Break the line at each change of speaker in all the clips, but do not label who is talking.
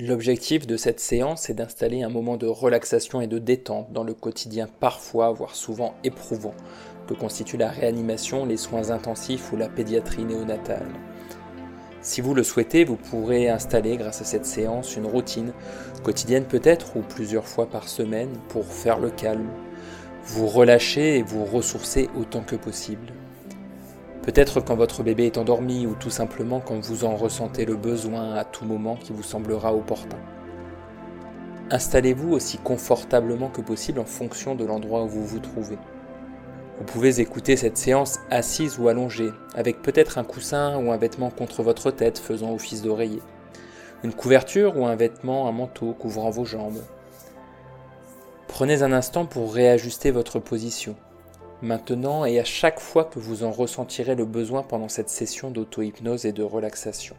L'objectif de cette séance est d'installer un moment de relaxation et de détente dans le quotidien parfois, voire souvent éprouvant, que constitue la réanimation, les soins intensifs ou la pédiatrie néonatale. Si vous le souhaitez, vous pourrez installer grâce à cette séance une routine, quotidienne peut-être ou plusieurs fois par semaine, pour faire le calme, vous relâcher et vous ressourcer autant que possible. Peut-être quand votre bébé est endormi ou tout simplement quand vous en ressentez le besoin à tout moment qui vous semblera opportun. Installez-vous aussi confortablement que possible en fonction de l'endroit où vous vous trouvez. Vous pouvez écouter cette séance assise ou allongée, avec peut-être un coussin ou un vêtement contre votre tête faisant office d'oreiller, une couverture ou un vêtement, un manteau couvrant vos jambes. Prenez un instant pour réajuster votre position maintenant et à chaque fois que vous en ressentirez le besoin pendant cette session d'auto-hypnose et de relaxation.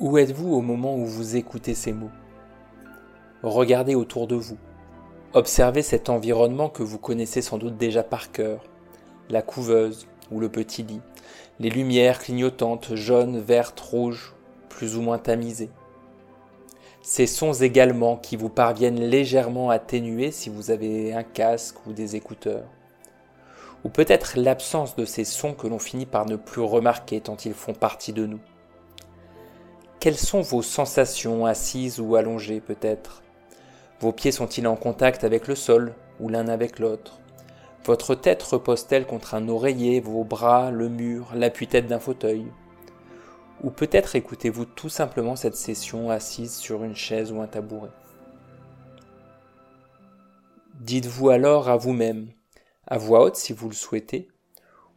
Où êtes-vous au moment où vous écoutez ces mots? Regardez autour de vous. Observez cet environnement que vous connaissez sans doute déjà par cœur, la couveuse ou le petit lit, les lumières clignotantes, jaunes, vertes, rouges, plus ou moins tamisées ces sons également qui vous parviennent légèrement atténués si vous avez un casque ou des écouteurs. Ou peut-être l'absence de ces sons que l'on finit par ne plus remarquer tant ils font partie de nous. Quelles sont vos sensations assises ou allongées peut-être? Vos pieds sont-ils en contact avec le sol ou l'un avec l'autre? Votre tête repose-t-elle contre un oreiller, vos bras, le mur, l'appui-tête d'un fauteuil? Ou peut-être écoutez-vous tout simplement cette session assise sur une chaise ou un tabouret. Dites-vous alors à vous-même, à voix haute si vous le souhaitez,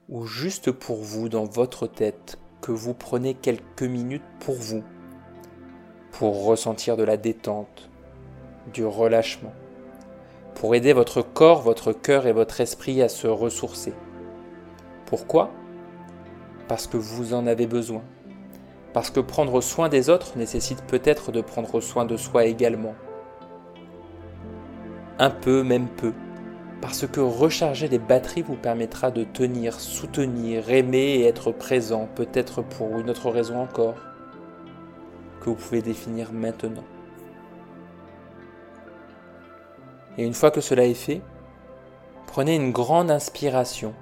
ou juste pour vous dans votre tête, que vous prenez quelques minutes pour vous, pour ressentir de la détente, du relâchement, pour aider votre corps, votre cœur et votre esprit à se ressourcer. Pourquoi? Parce que vous en avez besoin parce que prendre soin des autres nécessite peut-être de prendre soin de soi également. Un peu, même peu, parce que recharger les batteries vous permettra de tenir, soutenir, aimer et être présent, peut-être pour une autre raison encore, que vous pouvez définir maintenant. Et une fois que cela est fait, prenez une grande inspiration,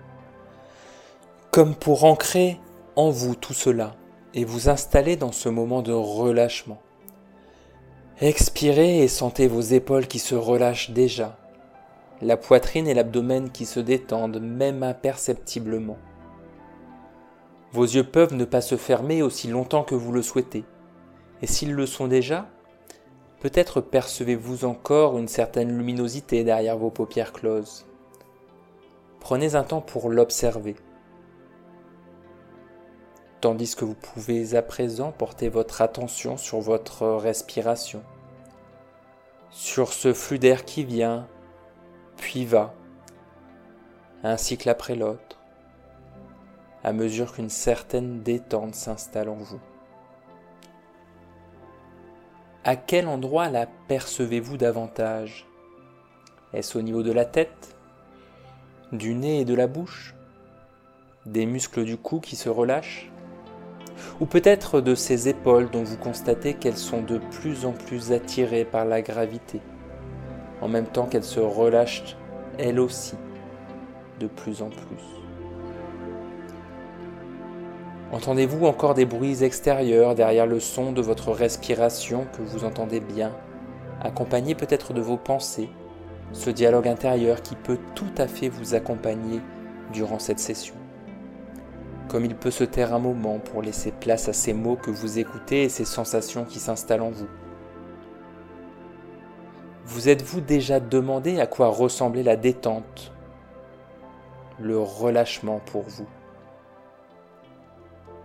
comme pour ancrer en vous tout cela, et vous installez dans ce moment de relâchement. Expirez et sentez vos épaules qui se relâchent déjà, la poitrine et l'abdomen qui se détendent même imperceptiblement. Vos yeux peuvent ne pas se fermer aussi longtemps que vous le souhaitez, et s'ils le sont déjà, peut-être percevez-vous encore une certaine luminosité derrière vos paupières closes. Prenez un temps pour l'observer tandis que vous pouvez à présent porter votre attention sur votre respiration, sur ce flux d'air qui vient, puis va, un cycle après l'autre, à mesure qu'une certaine détente s'installe en vous. À quel endroit la percevez-vous davantage? Est-ce au niveau de la tête, du nez et de la bouche, des muscles du cou qui se relâchent? Ou peut-être de ces épaules dont vous constatez qu'elles sont de plus en plus attirées par la gravité, en même temps qu'elles se relâchent elles aussi de plus en plus. Entendez-vous encore des bruits extérieurs derrière le son de votre respiration que vous entendez bien, accompagné peut-être de vos pensées, ce dialogue intérieur qui peut tout à fait vous accompagner durant cette session? Comme il peut se taire un moment pour laisser place à ces mots que vous écoutez et ces sensations qui s'installent en vous. Vous êtes-vous déjà demandé à quoi ressemblait la détente, le relâchement pour vous?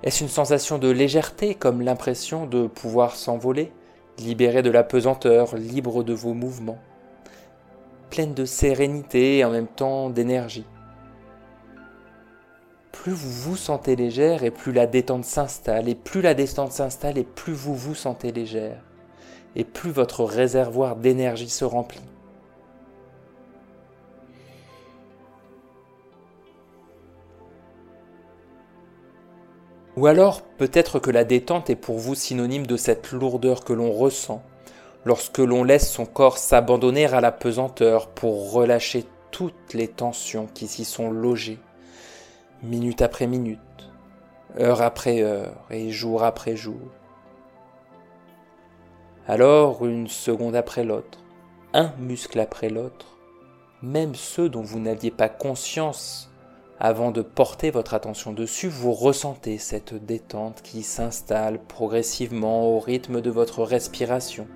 Est-ce une sensation de légèreté comme l'impression de pouvoir s'envoler, libéré de la pesanteur, libre de vos mouvements, pleine de sérénité et en même temps d'énergie? Plus vous vous sentez légère et plus la détente s'installe, et plus la détente s'installe et plus vous vous sentez légère, et plus votre réservoir d'énergie se remplit. Ou alors peut-être que la détente est pour vous synonyme de cette lourdeur que l'on ressent lorsque l'on laisse son corps s'abandonner à la pesanteur pour relâcher toutes les tensions qui s'y sont logées, minute après minute, heure après heure et jour après jour. Alors, une seconde après l'autre, un muscle après l'autre, même ceux dont vous n'aviez pas conscience avant de porter votre attention dessus, vous ressentez cette détente qui s'installe progressivement au rythme de votre respiration.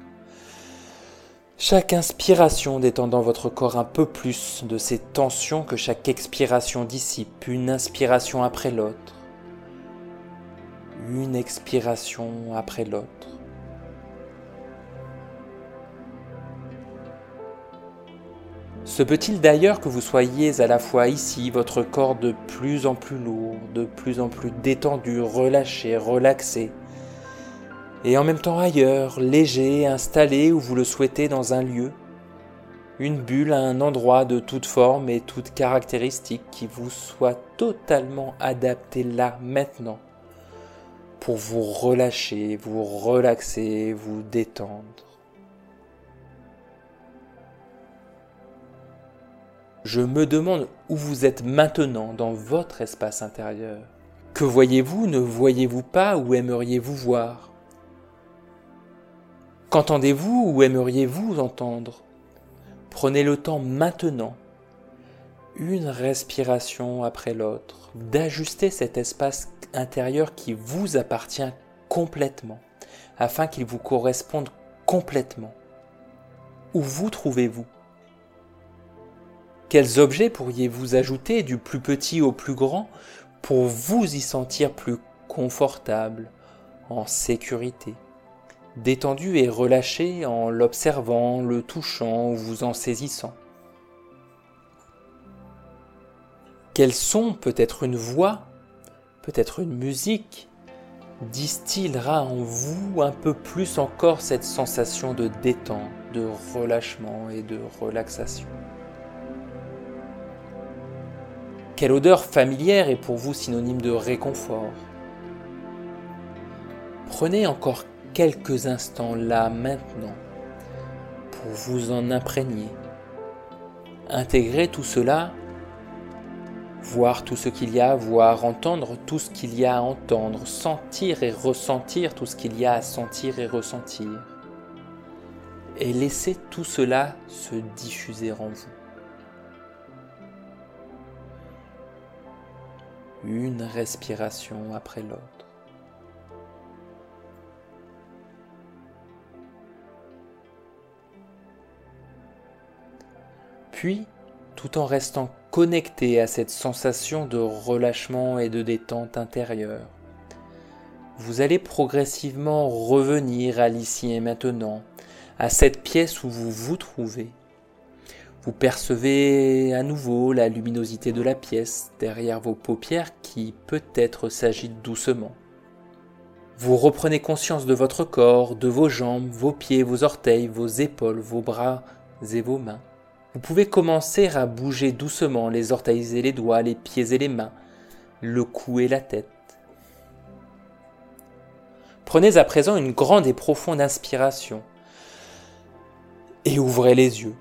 Chaque inspiration détendant votre corps un peu plus de ces tensions que chaque expiration dissipe, une inspiration après l'autre, une expiration après l'autre. Se peut-il d'ailleurs que vous soyez à la fois ici, votre corps de plus en plus lourd, de plus en plus détendu, relâché, relaxé, et en même temps ailleurs, léger, installé où vous le souhaitez dans un lieu, une bulle à un endroit de toute forme et toute caractéristique qui vous soit totalement adapté là, maintenant, pour vous relâcher, vous relaxer, vous détendre. Je me demande où vous êtes maintenant dans votre espace intérieur. Que voyez-vous, ne voyez-vous pas, ou aimeriez-vous voir? Qu'entendez-vous ou aimeriez-vous entendre? Prenez le temps maintenant, une respiration après l'autre, d'ajuster cet espace intérieur qui vous appartient complètement, afin qu'il vous corresponde complètement. Où vous trouvez-vous? Quels objets pourriez-vous ajouter du plus petit au plus grand pour vous y sentir plus confortable, en sécurité, détendu et relâché en l'observant, le touchant ou vous en saisissant. Quels son, peut-être une voix, peut-être une musique, distillera en vous un peu plus encore cette sensation de détente, de relâchement et de relaxation? Quelle odeur familière est pour vous synonyme de réconfort? Prenez encore quelques instants là maintenant pour vous en imprégner. Intégrer tout cela, voir tout ce qu'il y a à voir, entendre tout ce qu'il y a à entendre, sentir et ressentir tout ce qu'il y a à sentir et ressentir. Et laisser tout cela se diffuser en vous. une respiration après l'autre. Puis, tout en restant connecté à cette sensation de relâchement et de détente intérieure, vous allez progressivement revenir à l'ici et maintenant, à cette pièce où vous vous trouvez. Vous percevez à nouveau la luminosité de la pièce derrière vos paupières qui peut-être s'agitent doucement. Vous reprenez conscience de votre corps, de vos jambes, vos pieds, vos orteils, vos épaules, vos bras et vos mains. Vous pouvez commencer à bouger doucement les orteils et les doigts, les pieds et les mains, le cou et la tête. Prenez à présent une grande et profonde inspiration et ouvrez les yeux.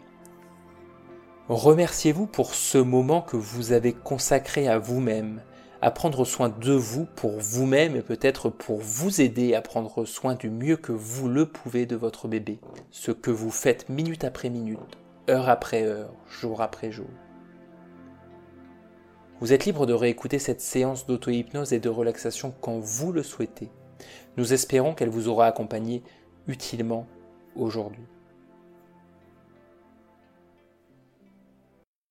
Remerciez-vous pour ce moment que vous avez consacré à vous-même, à prendre soin de vous pour vous-même et peut-être pour vous aider à prendre soin du mieux que vous le pouvez de votre bébé, ce que vous faites minute après minute, heure après heure, jour après jour. Vous êtes libre de réécouter cette séance d'auto-hypnose et de relaxation quand vous le souhaitez. Nous espérons qu'elle vous aura accompagné utilement aujourd'hui.